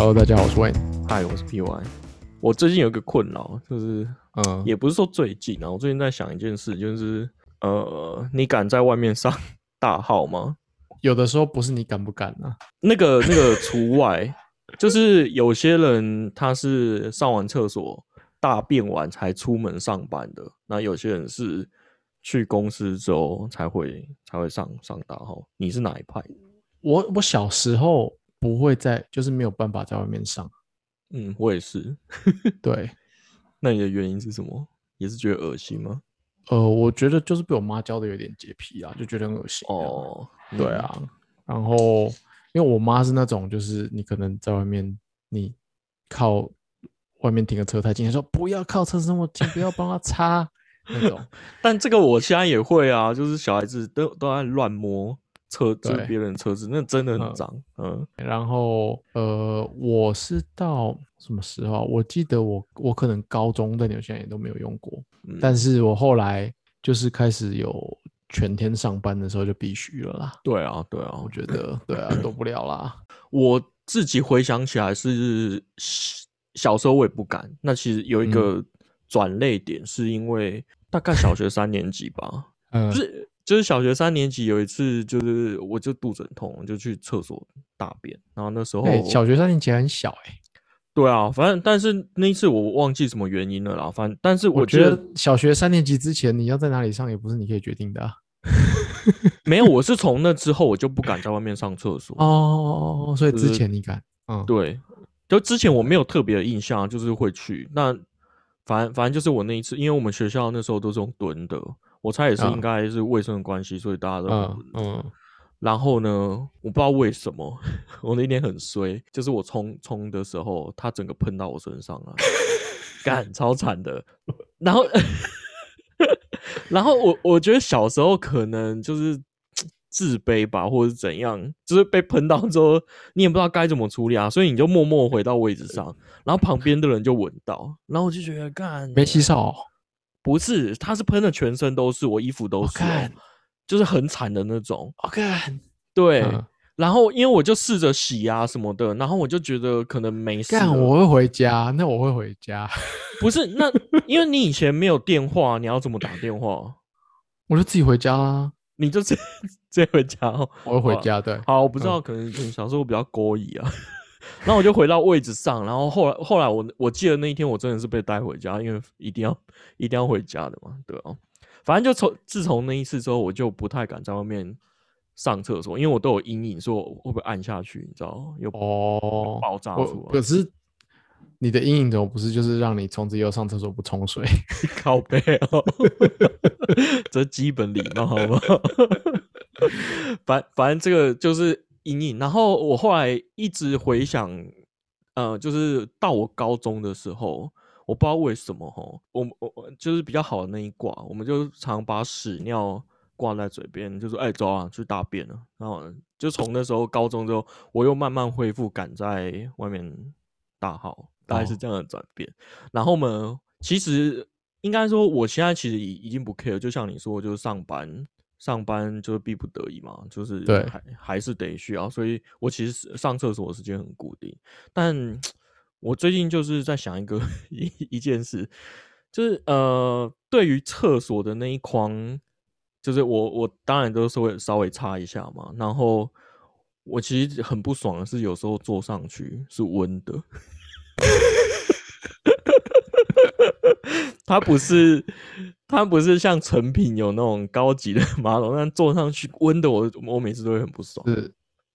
Hello，大家好，我是 Wayne。嗨，我是 PY。我最近有一个困扰，就是嗯，也不是说最近啊，我最近在想一件事，就是呃，你敢在外面上大号吗？有的时候不是你敢不敢啊，那个那个除外，就是有些人他是上完厕所大便完才出门上班的，那有些人是去公司之后才会才会上上大号。你是哪一派？我我小时候不会在，就是没有办法在外面上。嗯，我也是。对，那你的原因是什么？也是觉得恶心吗？呃，我觉得就是被我妈教的有点洁癖啊，就觉得很恶心。哦，对啊，然后因为我妈是那种，就是你可能在外面，你靠外面停个车太近，她说不要靠车子那么近，不要帮她擦 那种。但这个我现在也会啊，就是小孩子都都在乱摸车，就是别人的车子，那真的很嗯脏。嗯，然后呃，我是到什么时候啊？我记得我我可能高中的纽西兰也都没有用过，嗯但是我后来就是开始有全天上班的时候就必须了啦。对啊，对啊我，觉得对啊，躲不了啦。我自己回想起来是小小时候我也不敢。那其实有一嗯个转泪点，是因为大概小学三年级吧，嗯，就是就是小学三年级有一次，就是我就肚子很痛，我就去厕所大便，然后那时候、哎、小学三年级很小哎、对啊，反正但是那一次我忘记什么原因了啦，反正但是我觉觉得小学三年级之前你要在哪里上也不是你可以决定的啊。没有，我是从那之后我就不敢在外面上厕所。哦，所以之前你敢？嗯，对，就之前我没有特别的印象，就是会去。那反正反正就是我那一次，因为我们学校那时候都是用蹲的，我猜也是嗯应该是卫生的关系，所以大家都嗯。嗯，然后呢，我不知道为什么，我那天很衰，就是我冲冲的时候，它整个喷到我身上了，干超惨的。然后，然后我我觉得小时候可能就是自卑吧，或者是怎样，就是被喷到之后，你也不知道该怎么处理啊，所以你就默默回到位置上，然后旁边的人就闻到，然后我就觉得干没洗手。不是，他是喷的全身都是，我衣服都是、就是很惨的那种。我看，对，嗯然后因为我就试着洗啊什么的，然后我就觉得可能没事了。干，我会回家，那我会回家，不是那，因为你以前没有电话，你要怎么打电话？我就自己回家啦。你就直接 回家哦。我会回家，对，好，我不知道，可能可能小时候比较勾引啊。然后我就回到位置上，然后后来后来我我记得那一天我真的是被带回家，因为一定要一定要回家的嘛，对啊。反正就从自从那一次之后，我就不太敢在外面上厕所，因为我都有阴影，说我会不会按下去，你知道，有哦，爆炸我出来可。是你的阴影怎么不是就是让你从此以后上厕所不冲水？靠背哦，这基本礼貌好不好？反反正这个就是阴影。然后我后来一直回想，呃，就是到我高中的时候，我不知道为什么哈，我我我就是比较好的那一挂，我们就常把屎尿挂在嘴边，就说：“哎、走啊，去大便了。”然后就从那时候高中之后，我又慢慢恢复敢在外面大号，大概是哦这样的转变。然后呢，其实应该说，我现在其实已已经不 care，就像你说，就是上班，上班就是逼不得已嘛，就是对还还是得需要，所以我其实上厕所的时间很固定。但 我最近就是在想一个 一一件事，就是呃，对于厕所的那一框，就是我我当然都是会稍微擦一下嘛，然后我其实很不爽的是，有时候坐上去是温的。它不是，它不是像成品有那种高级的马桶，但坐上去温的我，我每次都会很不爽。是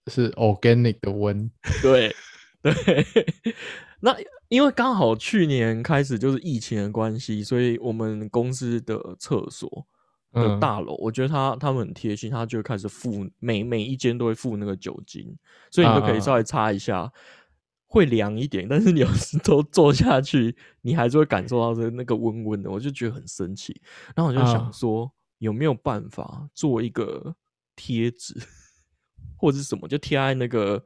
是 organic 的温，对 对，那因为刚好去年开始就是疫情的关系，所以我们公司的厕所的嗯大楼，我觉得他他们很贴心，他就会开始附每每一间都会附那个酒精，所以你就可以啊稍微擦一下。会凉一点，但是你有时都坐下去，你还是会感受到这那个温温的，我就觉得很生气。然后我就想啊说，有没有办法做一个贴纸，或者是什么，就贴在那个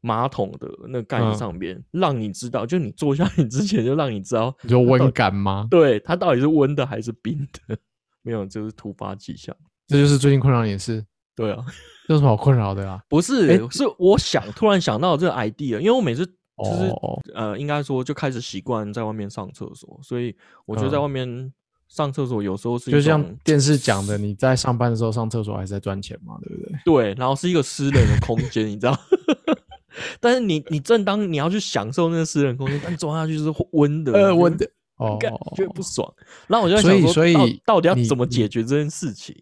马桶的那个盖嗯子上边，让你知道，就你坐下去之前就让你知道，你说温感吗？对它到底是温的还是冰的，没有就是突发奇想。这就是最近困扰你的事，对啊，这有什么好困扰的啊？不是，诶是我想突然想到这个 idea，因为我每次就是哦呃，应该说就开始习惯在外面上厕所，所以我觉得在嗯外面上厕所有时候是一就像电视讲的，你在上班的时候上厕所还是在赚钱嘛，对不对？对，然后是一个私人的空间，你知道。但是你你正当你要去享受那个私人空间，但坐下去是温的，呃，温的 哦，感觉得不爽。然后我就在所以想说，所以到到底要怎么解决这件事情？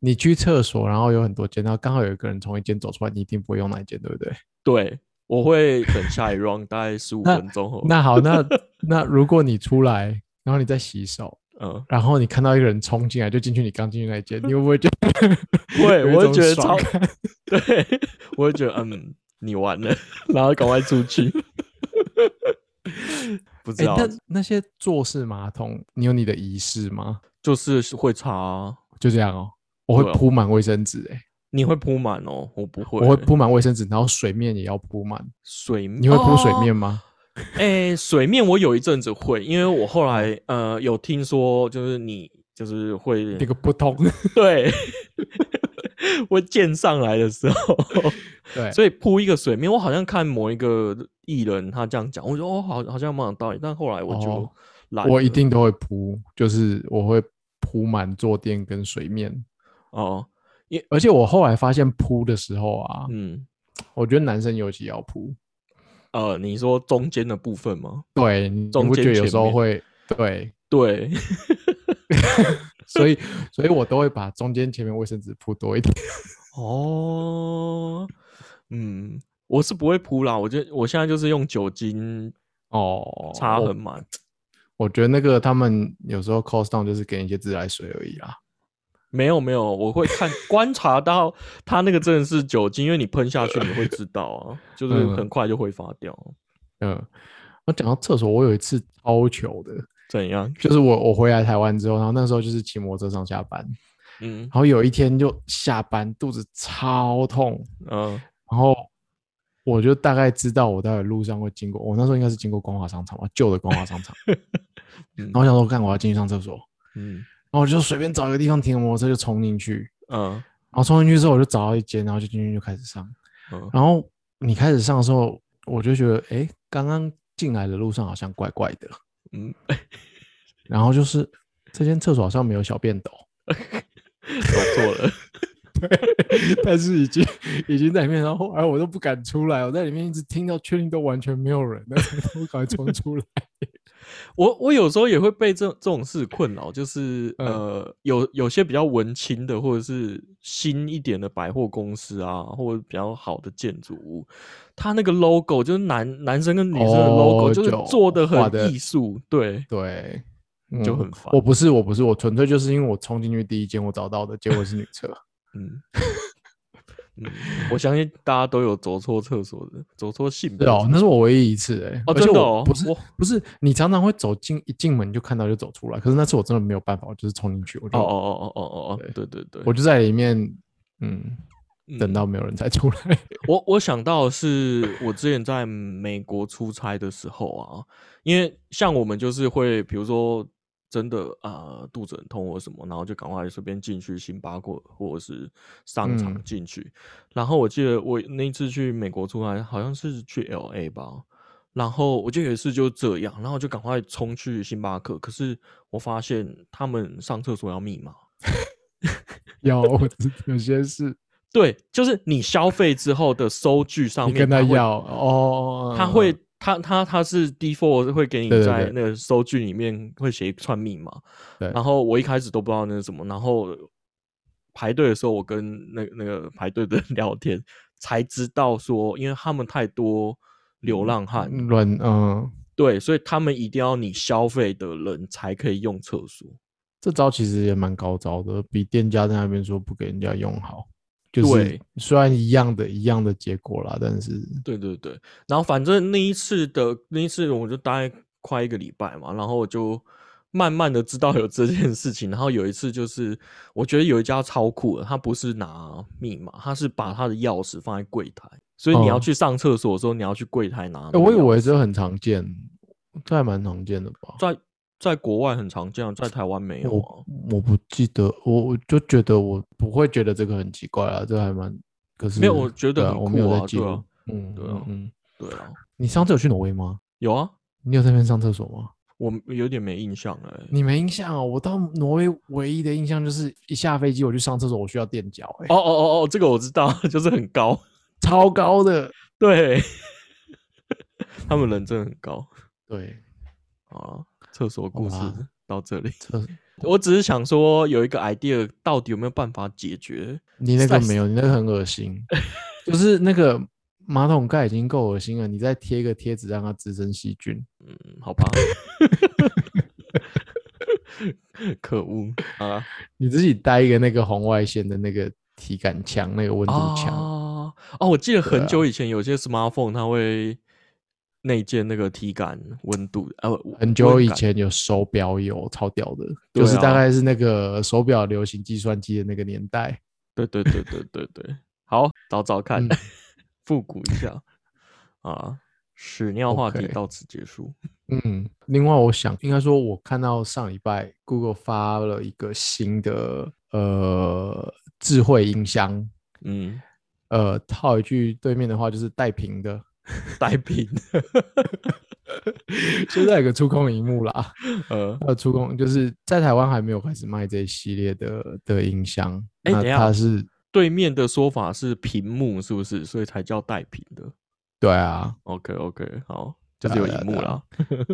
你去厕所，然后有很多间，然后刚好有一个人从一间走出来，你一定不会用那一间，对不对？对，我会等下一 round 大概十五分钟后，那好，那 那如果你出来，然后你在洗手，嗯，然后你看到一个人冲进来，就进去你刚进去那一间，你会不会觉得 会，我会种觉得超，对，我会觉得嗯，你完了，然后赶快出去。不知哎、道，那那些坐式马桶，你有你的仪式吗？就是会擦啊，就这样哦，我会铺满卫生纸，哎，你会铺满哦，我不会，我会铺满卫生纸，然后水面也要铺满。水面，你会铺水哦面吗？哎、水面我有一阵子会，因为我后来呃有听说，就是你就是会那个不通，对 会溅上来的时候，对，所以铺一个水面，我好像看某一个艺人他这样讲，我说哦好好像蛮有道理，但后来我就哦懒了、我一定都会铺，就是我会铺满坐垫跟水面。哦，而且我后来发现铺的时候啊，嗯我觉得男生尤其要铺。呃，你说中间的部分吗？对，你中间不觉得有时候会对，对，所以所以我都会把中间前面卫生纸铺多一点。哦，嗯，我是不会铺啦，我觉得我现在就是用酒精哦，我擦很满。我觉得那个他们有时候 cost down 就是给你一些自来水而已啦。没有没有，我会看观察到它那个真的是酒精，因为你喷下去你会知道啊，就是嗯。很快就挥发掉。嗯，我讲到厕所，我有一次超糗的，怎样？就是我我回来台湾之后，然后那时候就是骑摩托车上下班，嗯。然后有一天就下班肚子超痛，嗯。然后我就大概知道我待会路上会经过，我那时候应该是经过光华商场吧，旧的光华商场，嗯 然后我想说看我要进去上厕所，嗯然后我就随便找一个地方停摩托车就冲进去，嗯然后冲进去之后我就找到一间，然后就进去就开始上，嗯，然后你开始上的时候，我就觉得哎，刚刚进来的路上好像怪怪的，嗯，然后就是这间厕所好像没有小便斗，走错了。对但是已经已经在里面，然后后来我都不敢出来，我在里面一直听到确定都完全没有人，但是我赶快冲出来。我我有时候也会被这这种事困扰，就是、嗯呃，有有些比较文青的，或者是新一点的百货公司啊，或者比较好的建筑物，它那个 logo 就是男男生跟女生的 logo，、就是做的很艺术，对，对，嗯就很烦我不是，我不是，我纯粹就是因为我冲进去第一间我找到的，结果是女厕。嗯。嗯，我相信大家都有走错厕所的，走错性别哦，那是我唯一一次哎、哦真的哦不是我不是，你常常会走进一进门就看到就走出来，可是那次我真的没有办法，我就是冲进去，我就哦哦哦哦哦哦，对对对对，我就在里面，嗯，等嗯到没有人才出来。我我想到的是我之前在美国出差的时候啊，因为像我们就是会，比如说真的啊、呃肚子很痛或什么，然后就赶快随便进去星巴克或者是商场嗯进去。然后我记得我那一次去美国出来，好像是去 L A 吧。然后我就有一次就这样，然后就赶快冲去星巴克，可是我发现他们上厕所要密码。有有些是对，就是你消费之后的收据上面，跟他要哦，他会，他他他是 default 会给你在那个收据里面会写一串密码，对然后我一开始都不知道那是什么，然后排队的时候我跟那那个排队的人 聊天，才知道说，因为他们太多流浪汉，乱嗯，对，所以他们一定要你消费的人才可以用厕所。这招其实也蛮高招的，比店家在那边说不给人家用好。就是对虽然一样的一样的结果啦，但是对对对，然后反正那一次的那一次我就大概快一个礼拜嘛，然后我就慢慢的知道有这件事情。然后有一次就是我觉得有一家超酷的，他不是拿密码，他是把他的钥匙放在柜台，所以你要哦去上厕所的时候，你要去柜台拿。我以为这很常见，这还蛮常见的吧？在在国外很常见啊，在台湾没有啊我。我不记得，我我就觉得我不会觉得这个很奇怪啊，这还蛮可是没有我觉得我没有记录，对啊嗯，对啊嗯嗯，对啊，你上次有去挪威吗？有啊，你有在那边上厕所吗？我有点没印象了欸。你没印象哦？我到挪威唯一的印象就是一下飞机我去上厕所，我需要垫脚、欸，哦哦哦哦，这个我知道，就是很高。超高的。对，他们人真的很高对，啊。厕所故事到这里，厕 我只是想说有一个 idea，到底有没有办法解决？你那个没有，你那个很恶心，就是那个马桶盖已经够恶心了，你再贴一个贴纸让它滋生细菌。嗯，好吧。可恶啊！你自己带一个那个红外线的那个体感枪，那个温度枪。哦哦，我记得很久以前有些 smartphone 它会内建那个体感温度，呃，很久以前有手表有超屌的，对就是大啊概是那个手表流行计算机的那个年代。对对对对对对，好，找找看嗯，复古一下啊。屎尿话题到此结束。嗯，另外我想，应该说，我看到上礼拜 Google 发了一个新的呃智慧音箱，嗯，呃，套一句对面的话就是带屏的，带屏，现在有个触控荧幕啦，呃，触控就是在台湾还没有开始卖这一系列的的音箱，哎它是对面的说法是屏幕，是不是？所以才叫带屏的。对啊，OK OK，好，就是有荧幕啦。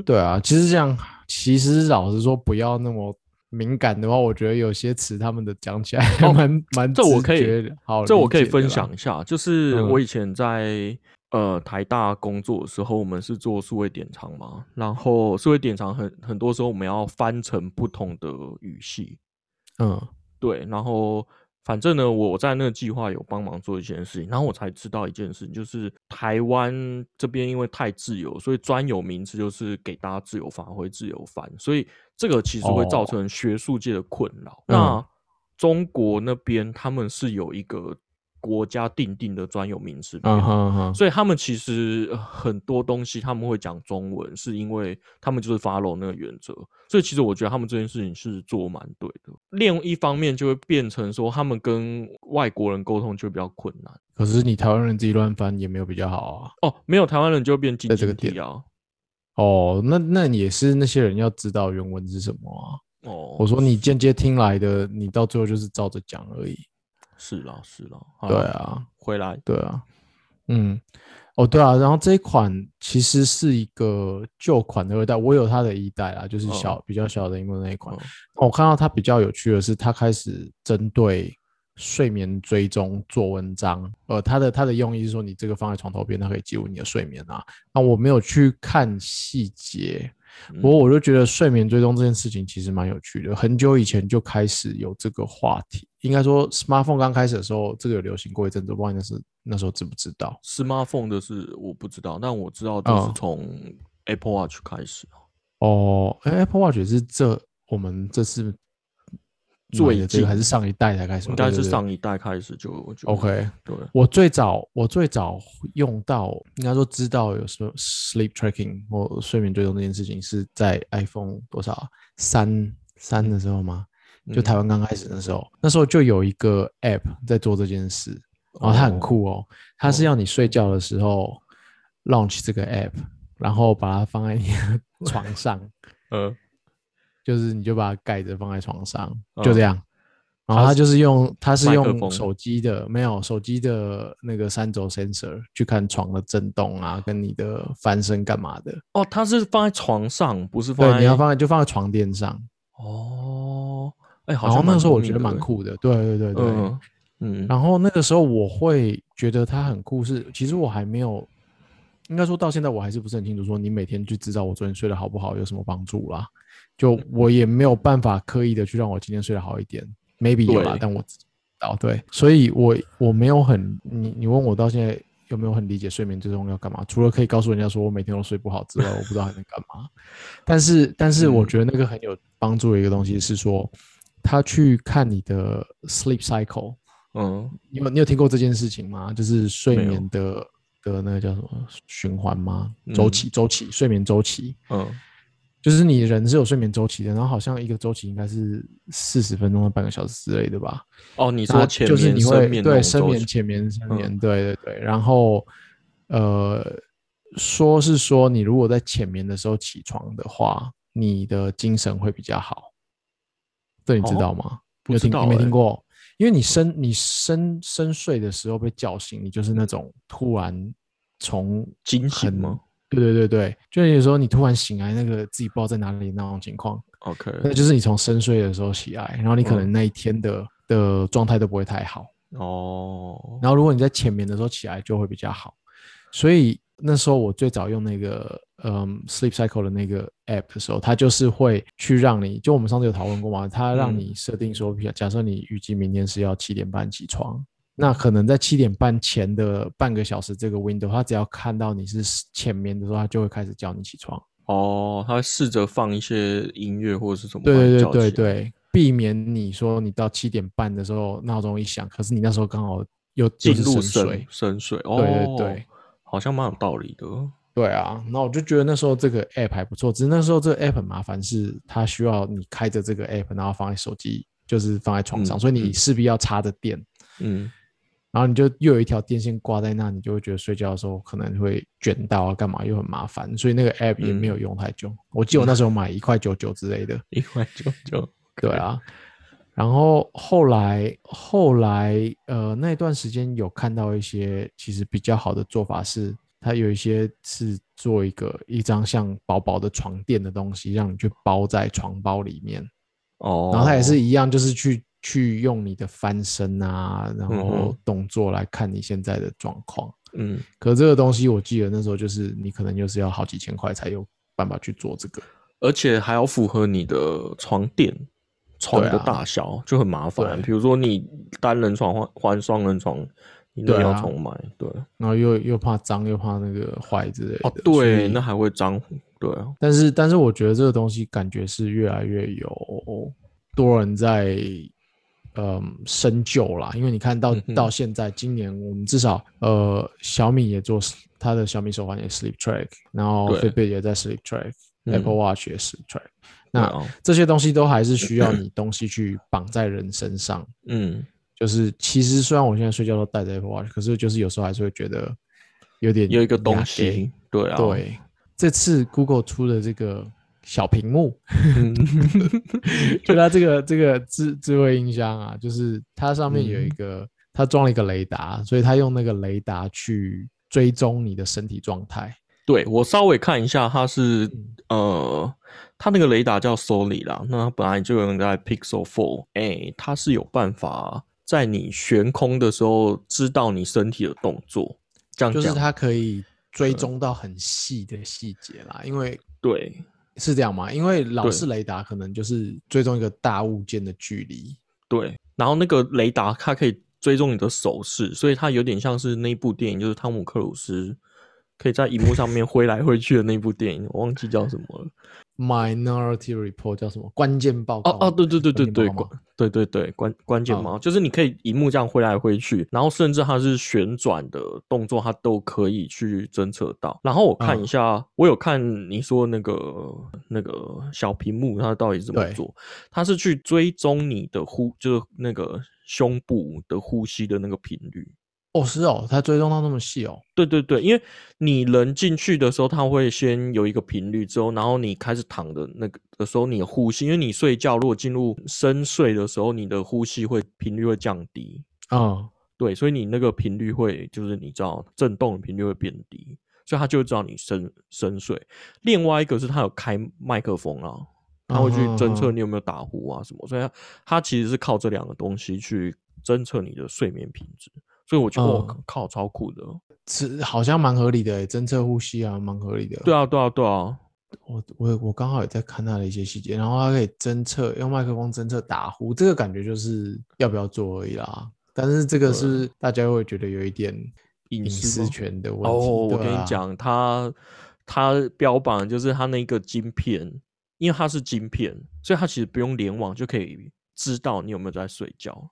对啊，其实这样，其实老实说，不要那么敏感的话，我觉得有些词他们的讲起来蛮蛮这我可以好，这我可以分享一下，就是嗯。我以前在、呃台大工作的时候，我们是做数位典藏嘛，然后数位典藏很很多时候我们要翻成不同的语系，嗯。对，然后反正呢，我在那个计划有帮忙做一件事情，然后我才知道一件事情，就是台湾这边因为太自由，所以专有名词就是给大家自由发挥、自由翻，所以这个其实会造哦。成学术界的困扰。嗯。那中国那边他们是有一个国家定定的专有名词所以他们其实呃很多东西他们会讲中文，是因为他们就是 follow 那个原则。所以其实我觉得他们这件事情是做蛮对的。另一方面就会变成说，他们跟外国人沟通就比较困难。可是你台湾人自己乱翻也没有比较好啊。哦，没有台湾人就会变晶在这个点啊。哦，那那也是那些人要知道原文是什么啊。哦，我说你间接听来的，你到最后就是照着讲而已。是啦是啦，好对，啊，回来对啊，嗯，哦对啊，然后这一款其实是一个旧款的二代，我有它的一代啊，就是小、比较小的荧幕那一款。嗯我看到它比较有趣的是，它开始针对睡眠追踪做文章。呃，它的它的用意是说，你这个放在床头边，它可以记录你的睡眠啊。那我没有去看细节，嗯不过我就觉得睡眠追踪这件事情其实蛮有趣的。很久以前就开始有这个话题，应该说 smartphone 刚开始的时候，这个有流行过一阵子，我不知道是那时候知不知道？smartphone 的是我不知道，但我知道就是嗯从 Apple Watch 开始。哦，诶 Apple Watch 是这我们这次最买的这个近还是上一代才开始吗？应该是上一代开始就就 OK。对，我最早我最早用到，应该说知道有什么 sleep tracking 或睡眠追踪这件事情，是在 iPhone 多少啊？三三的时候吗？就嗯台湾刚开始的时候，那时候就有一个 App 在做这件事，然后它很酷哦，它是要你睡觉的时候 launch 这个 App，然后把它放在你的 床上，呃，就是你就把它盖着放在床上，嗯就这样。然后它它是就是用他是用手机的没有手机的那个三轴 sensor 去看床的震动啊，跟你的翻身干嘛的。哦，它是放在床上，不是放对，在你要放在就放在床垫上。哦，哎、好像那时候我觉得蛮酷的，对对对对。嗯嗯，然后那个时候我会觉得它很酷是，其实我还没有，应该说到现在我还是不是很清楚，说你每天去知道我昨天睡得好不好有什么帮助啦。就我也没有办法刻意的去让我今天睡得好一点，maybe 有吧，但我自己知道对，所以我我没有很，你你问我到现在有没有很理解睡眠最终要干嘛？除了可以告诉人家说我每天都睡不好之外，我不知道还能干嘛。但是但是我嗯觉得那个很有帮助的一个东西是说，他去看你的 sleep cycle。嗯，你有你有听过这件事情吗？就是睡眠的的那个叫什么循环吗？周嗯期周期睡眠周期，嗯就是你人是有睡眠周期的，然后好像一个周期应该是四十分钟到半个小时之类的吧。哦，你你说前面就是你会眠对深眠浅眠深嗯眠，对对对，然后呃说是说你如果在浅眠的时候起床的话，你的精神会比较好。这你知道吗？有听不知道欸你没听过？因为你深你深深睡的时候被叫醒，你就是那种突然从惊醒吗？对对对对，就是有时候你突然醒来，那个自己不知道在哪里那种情况，OK，那就是你从深睡的时候起来，然后你可嗯。能那一天的、的状态都不会太好。哦，然后如果你在前面的时候起来就会比较好，所以那时候我最早用那个嗯 Sleep Cycle 的那个 app 的时候，它就是会去让你，就我们上次有讨论过嘛，它让嗯。你设定说，假设你预计明天是要七点半起床，那可能在七点半前的半个小时这个 window，它只要看到你是浅眠的时候，它就会开始叫你起床。哦，他试着放一些音乐或者是什么，对对对对对，避免你说你到七点半的时候闹钟一响，可是你那时候刚好又进入深深睡。深睡，哦，对对对，好像蛮有道理的。对啊，那我就觉得那时候这个 app 还不错，只是那时候这个 app 很麻烦，是它需要你开着这个 app，然后放在手机，就是放在床上，嗯所以你嗯势必要插着电，嗯，然后你就又有一条电线挂在那，你就会觉得睡觉的时候可能会卷到啊，干嘛又很麻烦，所以那个 app 也没有用太久。我记得我那时候买一块九九之类的，一块九九，对啊。然后后来后来呃那段时间有看到一些其实比较好的做法是，它有一些是做一个一张像薄薄的床垫的东西，让你去包在床包里面。哦，然后它也是一样，就是去去用你的翻身啊，然嗯后动作来看你现在的状况。嗯，可这个东西我记得那时候就是你可能就是要好几千块才有办法去做这个。而且还要符合你的床垫。床的大小就很麻烦，对比如说你单人床换换双人床，你那个对啊要重买，对，然后又又怕脏，又怕那个坏之类的。哦，对，那还会脏，对啊，但是但是我觉得这个东西感觉是越来越有多人在嗯深究啦，因为你看到嗯到现在，今年我们至少呃小米也做它的小米手环也 Sleep Track，然后对 Fitbit 也在 Sleep Track，Apple、Watch 也 Sleep Track，对那啊，这些东西都还是需要你东西去绑在人身上。嗯，就是其实虽然我现在睡觉都戴着 Apple Watch，可是就是有时候还是会觉得有点有一个东西，对啊，，对，这次 Google 出的这个小屏幕，嗯 就它这个这个智智慧音箱啊，就是它上面有一嗯个，它装了一个雷达，所以它用那个雷达去追踪你的身体状态。对我稍微看一下，它是嗯呃，它那个雷达叫 Soli 啦，那它本来就用在 Pixel Four，哎、它是有办法在你悬空的时候知道你身体的动作，这样就是它可以追踪到很细的细节啦，因为对是这样吗，因为老式雷达可能就是追踪一个大物件的距离，对，然后那个雷达它可以追踪你的手势，所以它有点像是那部电影，就是汤姆克鲁斯可以在荧幕上面挥来挥去的那部电影，我忘记叫什么了。Minority Report 叫什么？关键报告？哦哦，对对对对对，关对对对关关键哦嘛，就是你可以荧幕这样挥来挥去，然后甚至它是旋转的动作，它都可以去侦测到。然后我看一嗯下，我有看你说那个那个小屏幕，它到底怎么做？它是去追踪你的呼，就是那个胸部的呼吸的那个频率。哦，是哦，它追踪到那么细哦。对对对，因为你人进去的时候，它会先有一个频率，之后，然后你开始躺的那个的时候，你的呼吸，因为你睡觉如果进入深睡的时候，你的呼吸会频率会降低，啊，对，所以你那个频率会就是你知道震动的频率会变低，所以它就会知道你深深睡。另外一个是它有开麦克风啊，它会去侦测嗯你有没有打呼啊什么，所以它它其实是靠这两个东西去侦测你的睡眠品质。所以我觉得我嗯靠超酷的，是好像蛮合理的诶，侦测呼吸啊，蛮合理的。对啊对啊对啊，我我我刚好也在看它的一些细节，然后它可以侦测用麦克风侦测打呼，这个感觉就是要不要做而已啦。但是这个是大家会觉得有一点隐隐私权的问题。哦，我跟你讲，它它标榜的就是它那个晶片，因为它是晶片，所以它其实不用联网就可以知道你有没有在睡觉，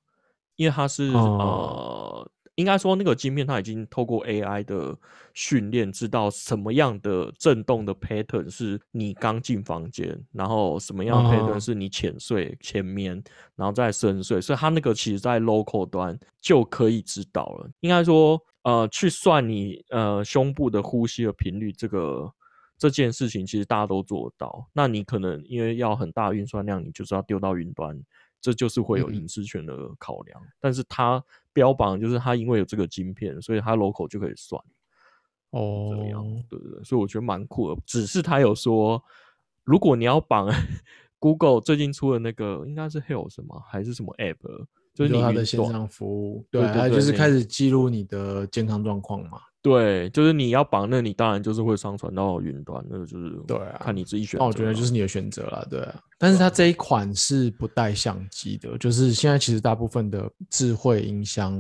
因为它是、哦呃，应该说那个晶片它已经透过 AI 的训练，知道什么样的震动的 pattern 是你刚进房间，然后什么样的 pattern 哦是你浅睡、浅眠，然后再深睡，所以它那个其实在 local 端就可以知道了。应该说，呃去算你呃胸部的呼吸的频率，这个这件事情其实大家都做到。那你可能因为要很大运算量，你就是要丢到云端，这就是会有嗯隐私权的考量。但是它标榜就是它因为有这个晶片，所以它 local 就可以算哦。这样，哦，对对对，所以我觉得蛮酷的。只是它有说，如果你要绑 Google 最近出的那个，应该是 Health 吗？还是什么 App？就是你它的线上服务，对对，它就是开始记录你的健康状况嘛。对，就是你要绑，那你当然就是会上传到云端，那个就是对啊看你自己选择。那我觉得就是你的选择了，对啊。但是它这一款是不带相机的，就是现在其实大部分的智慧音箱，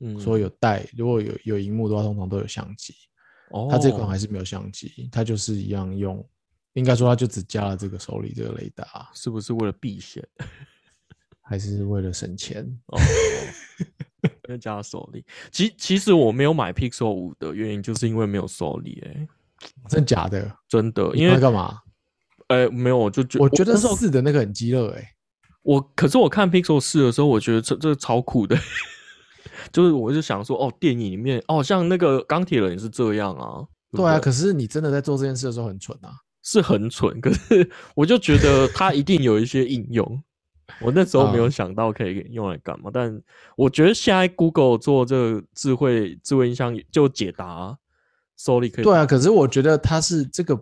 嗯说有带，如果有有荧幕的话，通常都有相机。哦，它这款还是没有相机，它就是一样用，应该说它就只加了这个手里这个雷达，是不是为了避险？还是为了省钱？哦，要加手力。其其实我没有买 Pixel 五的原因，就是因为没有手力、欸，真假的？真的，因为干嘛？呃没有，我就觉我觉得四的那个很激热哎、我可是我看 Pixel 四的时候，我觉得这这超酷的，就是我就想说，哦，电影里面哦，像那个钢铁人也是这样啊，不对啊，可是你真的在做这件事的时候很蠢啊。是很蠢，可是我就觉得它一定有一些应用。我那时候没有嗯想到可以用来干嘛，但我觉得现在 Google 做这个智慧智慧音箱就解答 Soli 可以对啊，可是我觉得它是这个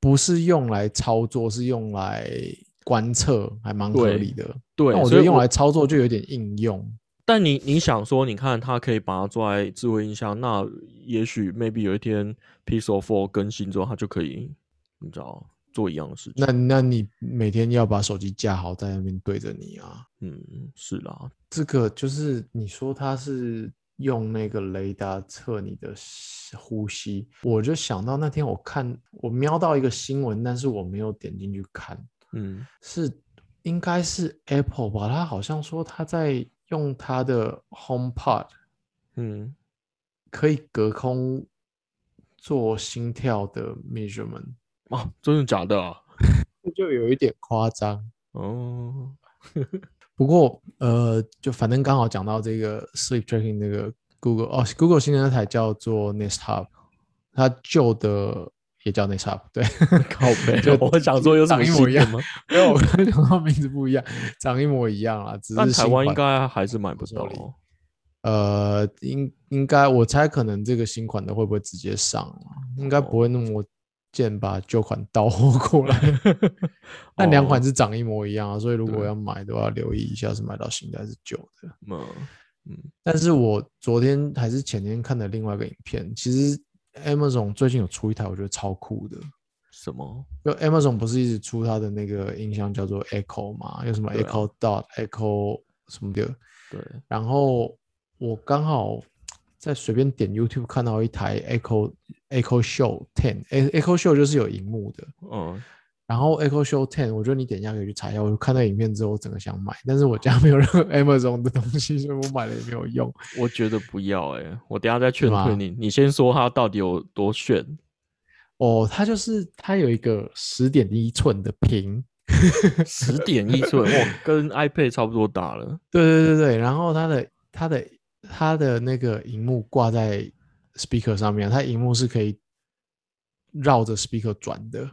不是用来操作，是用来观测，还蛮合理的。对，那我觉得用来操作就有点应用。但你你想说，你看它可以把它做在智慧音箱，那也许 maybe 有一天 Pixel Four 更新之后，它就可以，你知道做一样的事情。那那你每天要把手机架好在那边对着你啊。嗯，是啦，这个就是你说它是用那个雷达测你的呼吸，我就想到那天我看我瞄到一个新闻，但是我没有点进去看，嗯，是应该是 Apple 吧？他好像说他在用他的 HomePod 嗯，可以隔空做心跳的 measurement，啊，真的假的啊？这 就有一点夸张。哦，不过呃，就反正刚好讲到这个 sleep tracking 那个 Google 哦，Google 新的那台叫做 Nest Hub，它旧的也叫 Nest Hub，对，靠背就我想说有什么长一模一样吗？没有，我刚讲到名字不一样，长一模一样啊，只是但台湾应该还是买不到手里哦。呃，应应该我猜可能这个新款的会不会直接上啊？应该不会那么贱把旧款倒货过来。但两款哦是长一模一样啊，所以如果要买都要留意一下是买到新的还是旧的。嗯嗯。但是我昨天还是前天看的另外一个影片，其实 Amazon 最近有出一台我觉得超酷的，什么？就 Amazon 不是一直出它的那个音箱叫做 Echo 嘛，有什么 Echo Dot、Echo 什么的，对，然后我刚好在随便点 YouTube 看到一台 Echo Echo Show Ten，E Echo Show 就是有荧幕的，嗯，然后 Echo Show Ten，我觉得你点一下可以去查一下。我看到影片之后，我整个想买，但是我家没有任何 Amazon 的东西，所以我买了也没有用。我觉得不要哎、我等下再劝退你。你先说它到底有多炫？哦，它就是它有一个十点一寸的屏，十点一寸，哇，跟 iPad 差不多大了。对对对对，然后它的它的它的那个荧幕挂在 speaker 上面，它荧幕是可以绕着 speaker 转的，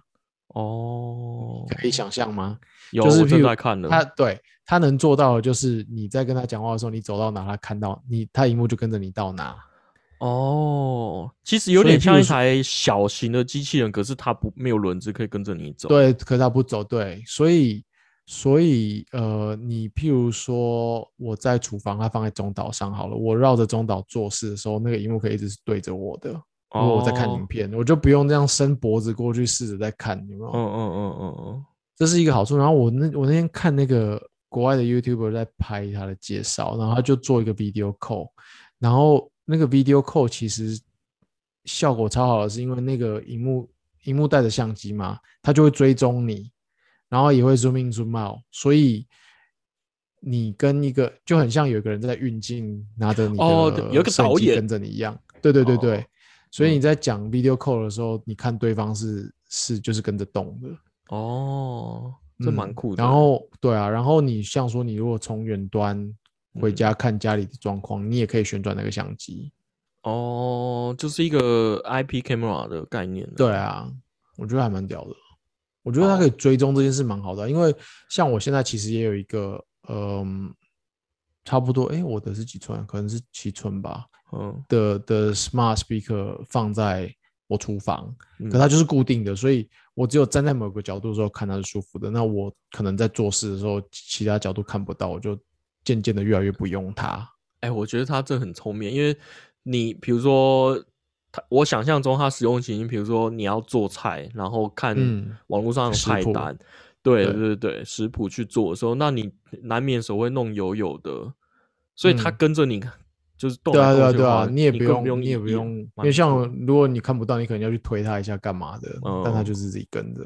哦，可以想象吗？有，就是正在看它了。对它能做到的就是你在跟他讲话的时候，你走到哪，他看到你，他荧幕就跟着你到哪。哦，其实有点像一台小型的机器人，可是它不没有轮子，可以跟着你走。，对，可是它不走，对，所以所以呃，你譬如说我在厨房，它放在中岛上好了，我绕着中岛做事的时候，那个荧幕可以一直是对着我的。如果我在看影哦片，我就不用这样伸脖子过去试着在看，有没有？嗯嗯嗯嗯嗯，这是一个好处。然后我那我那天看那个国外的 YouTuber 在拍他的介绍，然后他就做一个 video call，然后那个 video call 其实效果超好的，是因为那个荧幕荧幕带着相机嘛，它就会追踪你，然后也会 zoom in zoom out，所以你跟一个就很像有一个人在运镜，拿着你的哦有一个导演跟着你一样。对对对对，哦所以你在讲 video call 的时候，你看对方是是就是跟着动的。哦，这蛮嗯酷的。然后对啊，然后你像说你如果从远端回嗯家看家里的状况，你也可以旋转那个相机。哦，就是一个 IP camera 的概念。对啊，我觉得还蛮屌的。我觉得它可以追踪这件事蛮好的，因为像我现在其实也有一个，嗯，差不多，哎，我的是几寸？可能是七寸吧。嗯，的的 smart speaker 放在我厨房，可它就是固定的，所以我只有站在某个角度的时候看它是舒服的。那我可能在做事的时候，其他角度看不到，我就渐渐的越来越不用它。哎，我觉得它这很聪明，因为你比如说。他我想象中，他使用情境，比如说你要做菜，然后看网络上的菜单，对对对对，食谱去做的时候，那你难免手会弄油油的，所以他跟着你，就是动对啊对啊对啊，你也不用你也不用，因为像如果你看不到，你可能要去推他一下干嘛的，但他就是自己跟着。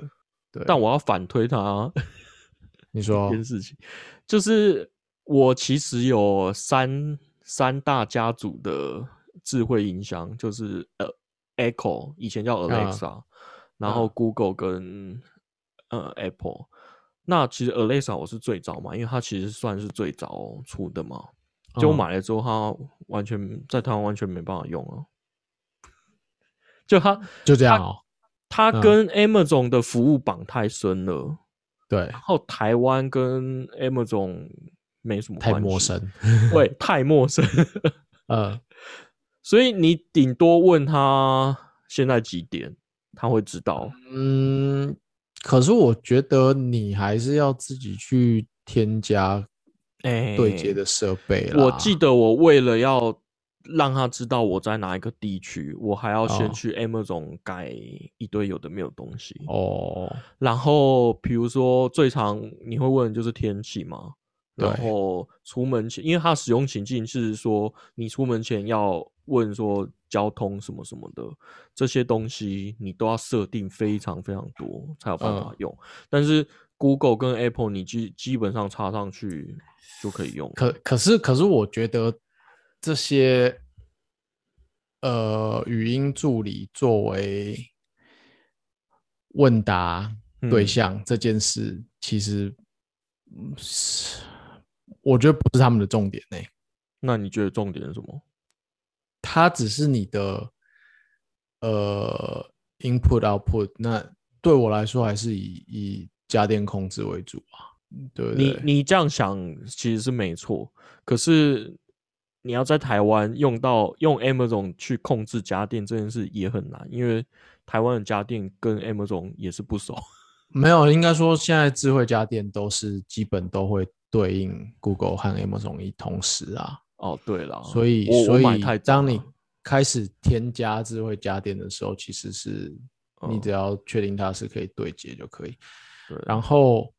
对，但我要反推他，你说这件事情，就是我其实有三三大家族的。智慧音箱就是呃，Echo 以前叫 Alexa，然后 Google 跟呃 Apple。那其实 Alexa 我是最早嘛，因为它其实算是最早出的嘛。就我买了之后，它完全在台湾完全没办法用啊。就它就这样哦，它跟 Amazon 的服务绑太深了。对，然后台湾跟 Amazon 没什么太陌生，对，太陌生。呃。所以你顶多问他现在几点，他会知道。嗯，可是我觉得你还是要自己去添加对接的设备我记得我为了要让他知道我在哪一个地区，我还要先去 Amazon 改一堆有的没有东西。哦。然后比如说最常你会问就是天气吗？然后出门前，因为它使用情境是说你出门前要。问说交通什么什么的这些东西，你都要设定非常非常多才有办法用。但是 Google 跟 Apple 你基基本上插上去就可以用。可可是可是我觉得这些呃语音助理作为问答对象这件事，其实是我觉得不是他们的重点呢。那你觉得重点是什么？它只是你的呃 input output，那对我来说还是以以家电控制为主啊。对，你你这样想其实是没错，可是你要在台湾用到用 Amazon 去控制家电这件事也很难，因为台湾的家电跟 Amazon 也是不熟。没有，应该说现在智慧家电都是基本都会对应 Google 和 Amazon 一同时啊。哦，对了，所以所以当你开始添加智慧家电的时候，其实是你只要确定它是可以对接就可以。对，然后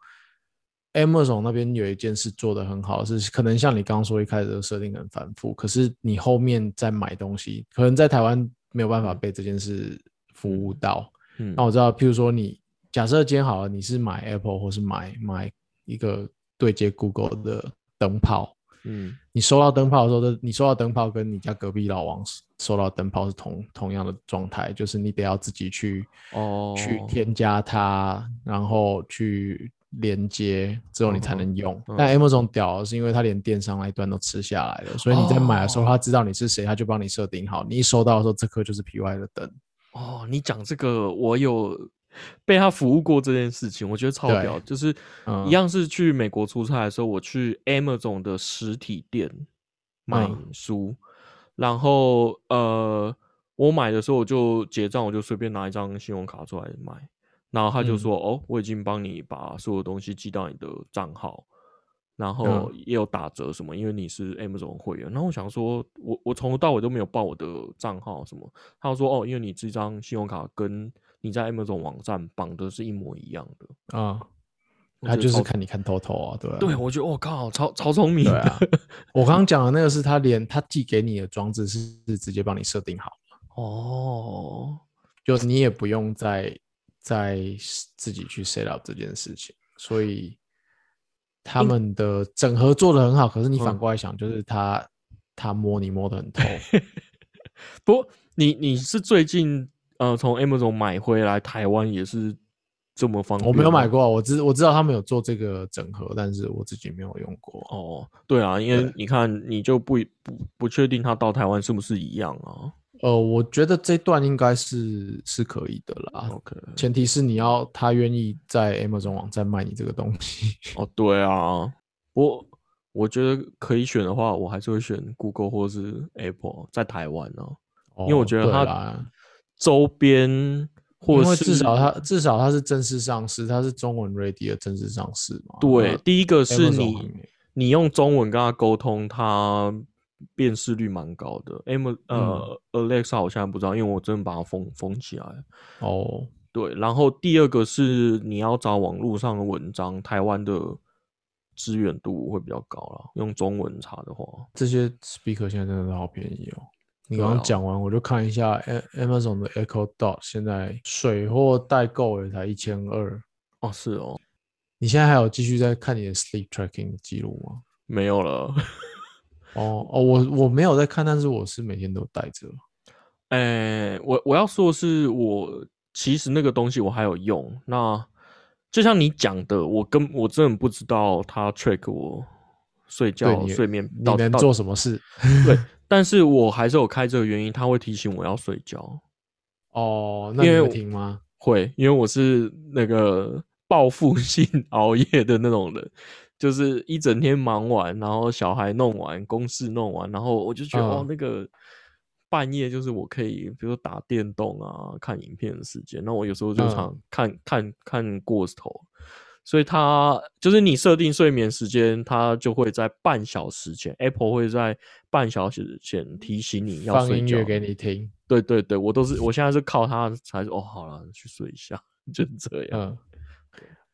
Amazon 那边有一件事做的很好，是可能像你刚刚说一开始的设定很繁复，可是你后面在买东西，可能在台湾没有办法被这件事服务到。嗯，那我知道，譬如说你假设今天好了，你是买 Apple 或是买买一个对接 Google 的灯泡。嗯，你收到灯泡的时候，的你收到灯泡跟你家隔壁老王收到灯泡是同同样的状态，就是你得要自己去哦去添加它，然后去连接之后你才能用。但 Amazon 屌是因为它连电商那一端都吃下来了，所以你在买的时候，他知道你是谁，他就帮你设定好。你一收到的时候，这颗就是 PY 的灯。哦，你讲这个我有。被他服务过这件事情，我觉得超屌。就是一样是去美国出差的时候，我去 Amazon 的实体店买书，然后呃，我买的时候我就结账，我就随便拿一张信用卡出来买，然后他就说：“哦，我已经帮你把所有东西寄到你的账号，然后也有打折什么，因为你是 Amazon 会员。”然后我想说，我我从头到尾都没有报我的账号什么，他说：“哦，因为你这张信用卡跟……”你在 Amazon 网站绑的是一模一样的啊，他就是看你看透透啊，对对，我觉得我靠，超超聪明，对啊。我刚刚讲的那个是他连他寄给你的装置是是直接帮你设定好哦，就你也不用再再自己去 set up 这件事情，所以他们的整合做的很好。可是你反过来想，就是他他摸你摸的很透。不，你你是最近。呃，从 Amazon 买回来，台湾也是这么方便。我没有买。过，我知我知道他们有做这个整合，但是我自己没有用过。哦，对啊，因为你看，你就不不不确定它到台湾是不是一样啊呃，我觉得这段应该是是可以的啦，？OK，前提是你要他愿意在 Amazon 网站卖你这个东西。哦，对啊，我我觉得可以选的话，我还是会选 Google 或是 Apple 在台湾呢、因为我觉得它啦周边或是因为至少它至少它是正式上市，它是中文 ready 的正式上市嘛。对，第一个是你你用中文跟他沟通，它辨识率蛮高的。M 呃、Alexa 我现在不知道，因为我真的把它封封起来哦，对，然后第二个是你要找网络上的文章，台湾的资源度会比较高了。用中文查的话，这些 speaker 现在真的是好便宜哦。你刚刚讲完，我就看一下 Amazon 的 Echo Dot，现在水货代购也才一千二。哦，是哦，你现在还有继续在看你的 sleep tracking 的记录吗？没有了。哦哦，我我没有在看，但是我是每天都带着。哎，我我要说的是，我其实那个东西我还有用。那就像你讲的，我跟我真的不知道它 track 我睡对觉睡眠到到做什么事？对，但是我还是有开这个原因，它会提醒我要睡觉。哦，那你会因为我听吗？会，因为我是那个报复性 熬夜的那种人，就是一整天忙完，然后小孩弄完，公事弄完，然后我就觉得、哦嗯，那个半夜就是我可以，比如说打电动啊、看影片的时间，那我有时候就嗯常看、看看过头，所以它就是你设定睡眠时间，它就会在半小时前，Apple 会在半小时前提醒你要放睡觉。音乐给你听。对对对，我都是我现在是靠它才说哦，好了，去睡一下，就是这样。嗯，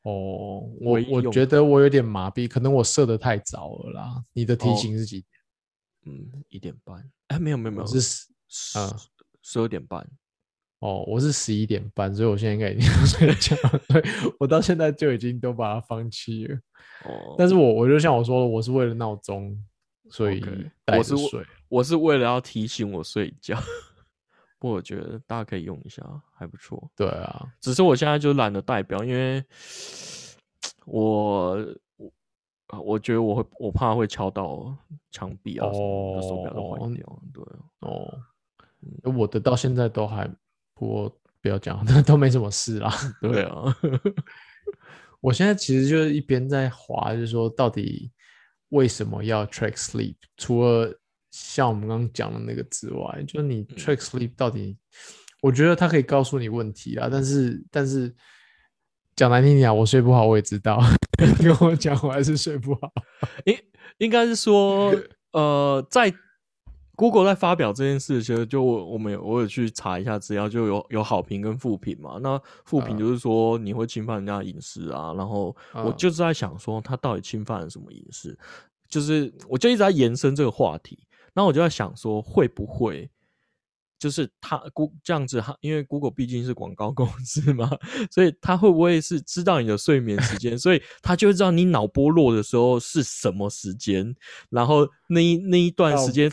哦，我我觉得我有点麻痹，可能我设的太早了啦。你的提哦醒是几点？嗯，一点半，哎，没有没有没有，是十十二点半。哦，我是十一点半，所以我现在应该已经 要睡觉了。对，我到现在就已经都把它放弃了。哦，但是我我就像我说的，我是为了闹钟，所以我是睡。我是为了要提醒我睡觉，不过我觉得大家可以用一下，还不错。对啊，只是我现在就懒得代表，因为我我啊我觉得我会我怕会敲到墙壁啊什么的，手表都坏哦掉。对，哦，嗯我的到现在都还，不过不要讲，那 都没什么事啦。对啊，我现在其实就是一边在滑，就是说到底为什么要 track sleep？除了像我们刚刚讲的那个之外，就是你 track sleep 到底，我觉得它可以告诉你问题啊，但是但是讲难听点啊，我睡不好，我也知道，你跟我讲，我还是睡不好。应应该是说，呃，在 Google 在发表这件事其实，就我我们有我有去查一下资料，就有有好评跟负评嘛。那负评嗯就是说你会侵犯人家的隐私啊，然后我嗯就是在想说他到底侵犯了什么隐私，就是我就一直在延伸这个话题，然后我就在想说会不会。就是他 Go 这样子，他因为 Google 毕竟是广告公司嘛，所以他会不会是知道你的睡眠时间，所以他就会知道你脑波落的时候是什么时间，然后那一那一段时间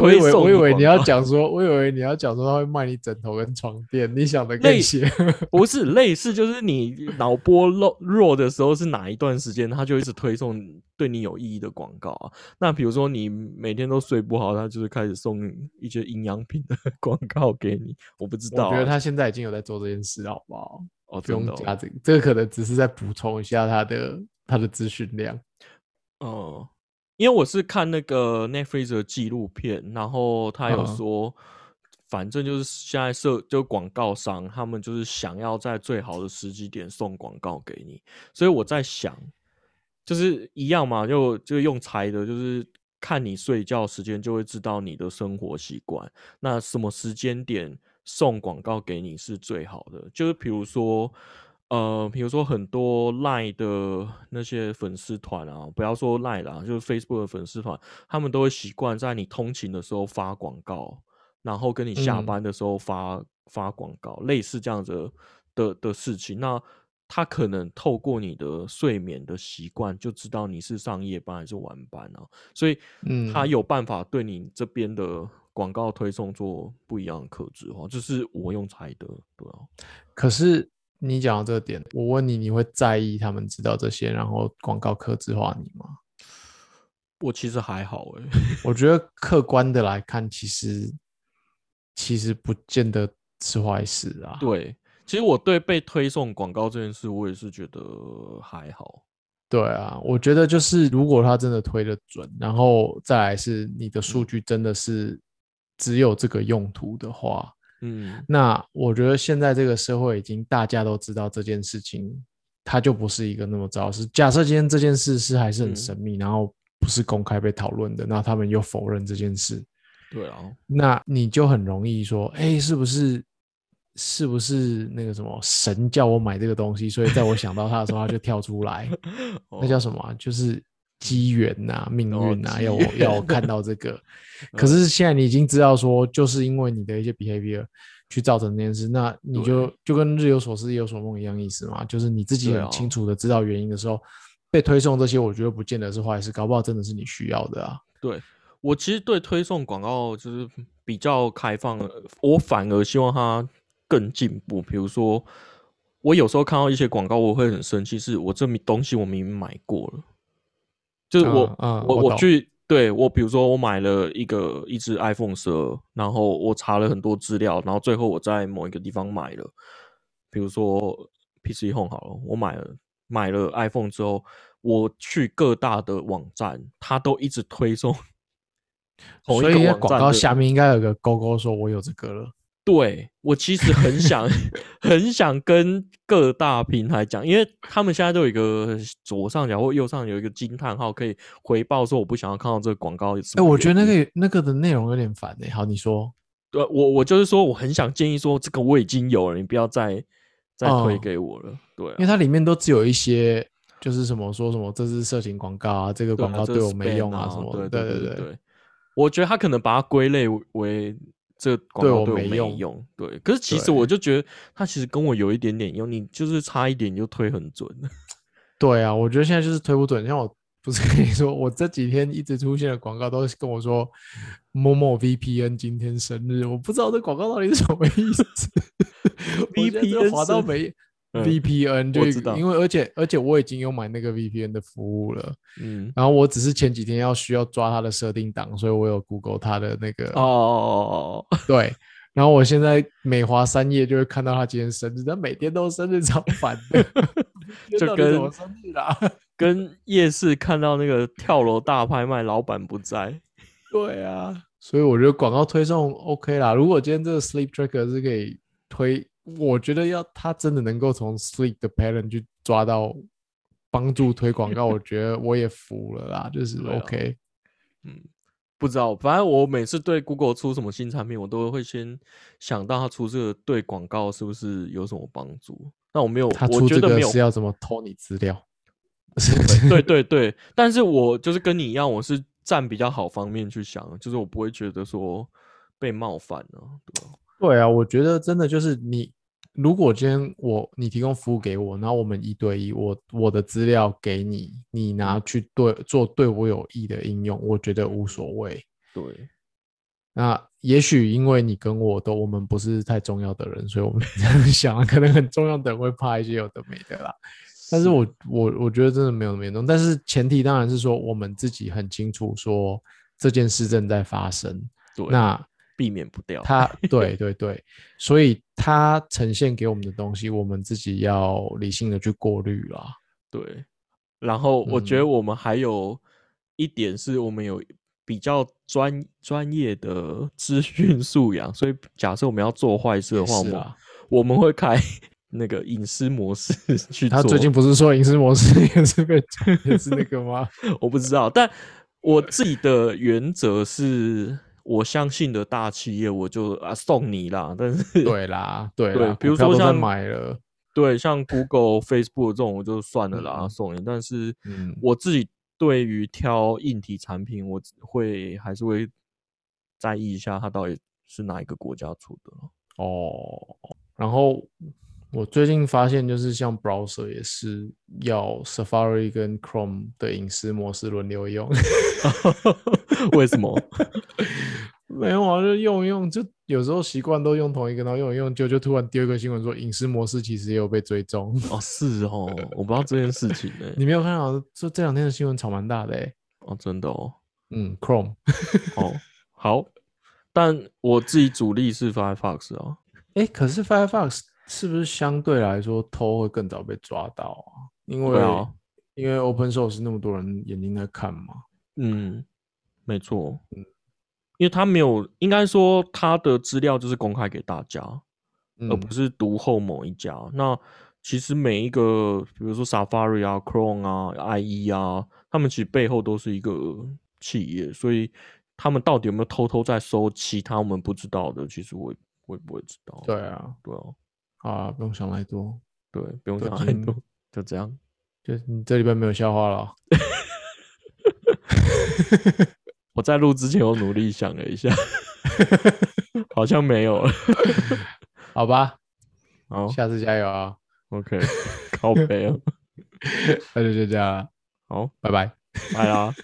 我以为我以为你要讲说，我以为你要讲说他会卖你枕头跟床垫，你想的类更邪。不是类似，就是你脑波弱弱的时候是哪一段时间，他就一直推送对你有意义的广告啊。那比如说你每天都睡不好，他就是开始送一些营养品的广告给你。我不知道、啊，我觉得他现在已经有在做这件事，好不好？哦，不用加这个，这个可能只是在补充一下他的他的资讯量。哦、因为我是看那个 Netflix 的纪录片，然后他有嗯说，反正就是现在社就广告商，他们就是想要在最好的时机点送广告给你，所以我在想，就是一样嘛，就就用猜的，就是看你睡觉时间就会知道你的生活习惯，那什么时间点送广告给你是最好的，就是比如说。呃，比如说很多 Line 的那些粉丝团啊，不要说 Line 啦，就是 Facebook 的粉丝团，他们都会习惯在你通勤的时候发广告，然后跟你下嗯班的时候发、发广告，类似这样子的的事情。那他可能透过你的睡眠的习惯，就知道你是上夜班还是晚班啊，所以嗯他有办法对你这边的广告推送做不一样的克制化，这是我用猜的，对啊。可是你讲到这个点，我问你，你会在意他们知道这些，然后广告克制化你吗？我其实还好哎，我觉得客观的来看，其实其实不见得是坏事啊。对，其实我对被推送广告这件事，我也是觉得还好。对啊，我觉得就是如果他真的推的准，然后再来是你的数据真的是只有这个用途的话，嗯，那我觉得现在这个社会已经大家都知道这件事情，它就不是一个那么糟的事。假设今天这件事是还是很神秘，然后不是公开被讨论的，那他们又否认这件事，对啊，那你就很容易说，哎，是不是？是不是那个什么神叫我买这个东西？所以在我想到他的时候，他就跳出来。那叫什么？就是机缘呐，命运呐，要我要我看到这个。可是现在你已经知道说，就是因为你的一些 behavior 去造成这件事，那你就就跟日有所思夜有所梦一样意思嘛。就是你自己很清楚的知道原因的时候，被推送这些，我觉得不见得是坏事，搞不好真的是你需要的啊。对我其实对推送广告就是比较开放，我反而希望它。更进步，比如说，我有时候看到一些广告，我会很生气，是我这东西我明明买过了，就是我我我去对我，比如说我买了一个一只 iPhone 十二，然后我查了很多资料，然后最后我在某一个地方买了，比如说 PC Home 好了，我买了买了 iPhone 之后，我去各大的网站，它都一直推送，所以广告下面应该有个勾勾，说我有这个了。对我其实很想 很想跟各大平台讲，因为他们现在都有一个左上角或右上有一个惊叹号，可以回报说我不想要看到这个广告。哎，我觉得那个那个的内容有点烦哎。好，你说，对我我就是说我很想建议说这个我已经有了，你不要再再推给我了。对，因为它里面都只有一些就是什么说什么这是色情广告啊，这个广告对我没用啊什么。对对对对，我觉得他可能把它归类为。这广告对我没用，对。可是其实我就觉得它其实跟我有一点点用，你就是差一点就推很准。对啊，我觉得现在就是推不准。像我不是跟你说，我这几天一直出现的广告都是跟我说某某 VPN 今天生日，我不知道这广告到底是什么意思。VPN 滑到没？VPN 就因为而且而且我已经有买那个 VPN 的服务了，嗯，然后我只是前几天要需要抓它的设定档，所以我有 Google 它的那个哦，对，然后我现在每滑三页就会看到他今天生日，他每天都生日，超烦的，就跟生日啦，跟夜市看到那个跳楼大拍卖，老板不在，对啊，所以我觉得广告推送 OK 啦，如果今天这个 Sleep Tracker 是可以推。我觉得要他真的能够从 sleep 的 pattern 去抓到帮助推广告，我觉得我也服了啦，就是 OK。嗯，不知道，反正我每次对 Google 出什么新产品，我都会先想到他出这个对广告是不是有什么帮助。那我没有，他出这个是要怎么偷你资料？对对对，但是我就是跟你一样，我是站比较好方面去想，就是我不会觉得说被冒犯了，对吧？对啊，我觉得真的就是你，如果今天我你提供服务给我，然后我们一对一，我我的资料给你，你拿去对做对我有益的应用，我觉得无所谓。对，那也许因为你跟我都我们不是太重要的人，所以我们 这样想，可能很重要的人会怕一些有的没的啦。但是我我我觉得真的没有那么严重，但是前提当然是说我们自己很清楚说这件事正在发生。对，那。避免不掉，他对 对对，所以他呈现给我们的东西，我们自己要理性的去过滤啦。对，然后我觉得我们还有一点是我们有比较专专业的资讯素养，所以假设我们要做坏事的话，我们我们会开 那个隐私模式 去。他最近不是说隐私模式也是被也是那个吗？我不知道，但我自己的原则是。我相信的大企业，我就啊送你啦。但是对啦，对对，比如说像买了，对，像 Google、Facebook 这种，我就算了啦，送你。但是我自己对于挑硬体产品，我会还是会在意一下它到底是哪一个国家出的哦。然后我最近发现，就是像 Browser 也是要 Safari 跟 Chrome 的隐私模式轮流用。为什么？没有啊，就用一用，就有时候习惯都用同一个，然后用一用，就就突然第二个新闻说隐私模式其实也有被追踪。哦，是哦，我不知道这件事情呢、你没有看到这这两天的新闻炒蛮大的哎、哦，真的哦，嗯，Chrome，哦，好，但我自己主力是 Firefox 啊，哎、可是 Firefox 是不是相对来说偷会更早被抓到啊？因为、啊，因为 Open Source 那么多人眼睛在看嘛。嗯，没错，嗯因为他没有，应该说他的资料就是公开给大家，嗯而不是独后某一家。那其实每一个，比如说 Safari 啊、Chrome 啊、IE 啊，他们其实背后都是一个企业，所以他们到底有没有偷偷在收其他我们不知道的，其实我也我也不会知道。对啊，对啊，啊，不用想太多，对，不用想太多，就这样。就你这礼拜没有笑话了哦。我在录之前我努力想了一下，好像没有了。好吧，好下次加油啊！，OK，靠背哦，那就就这样了，好，拜拜。拜啦。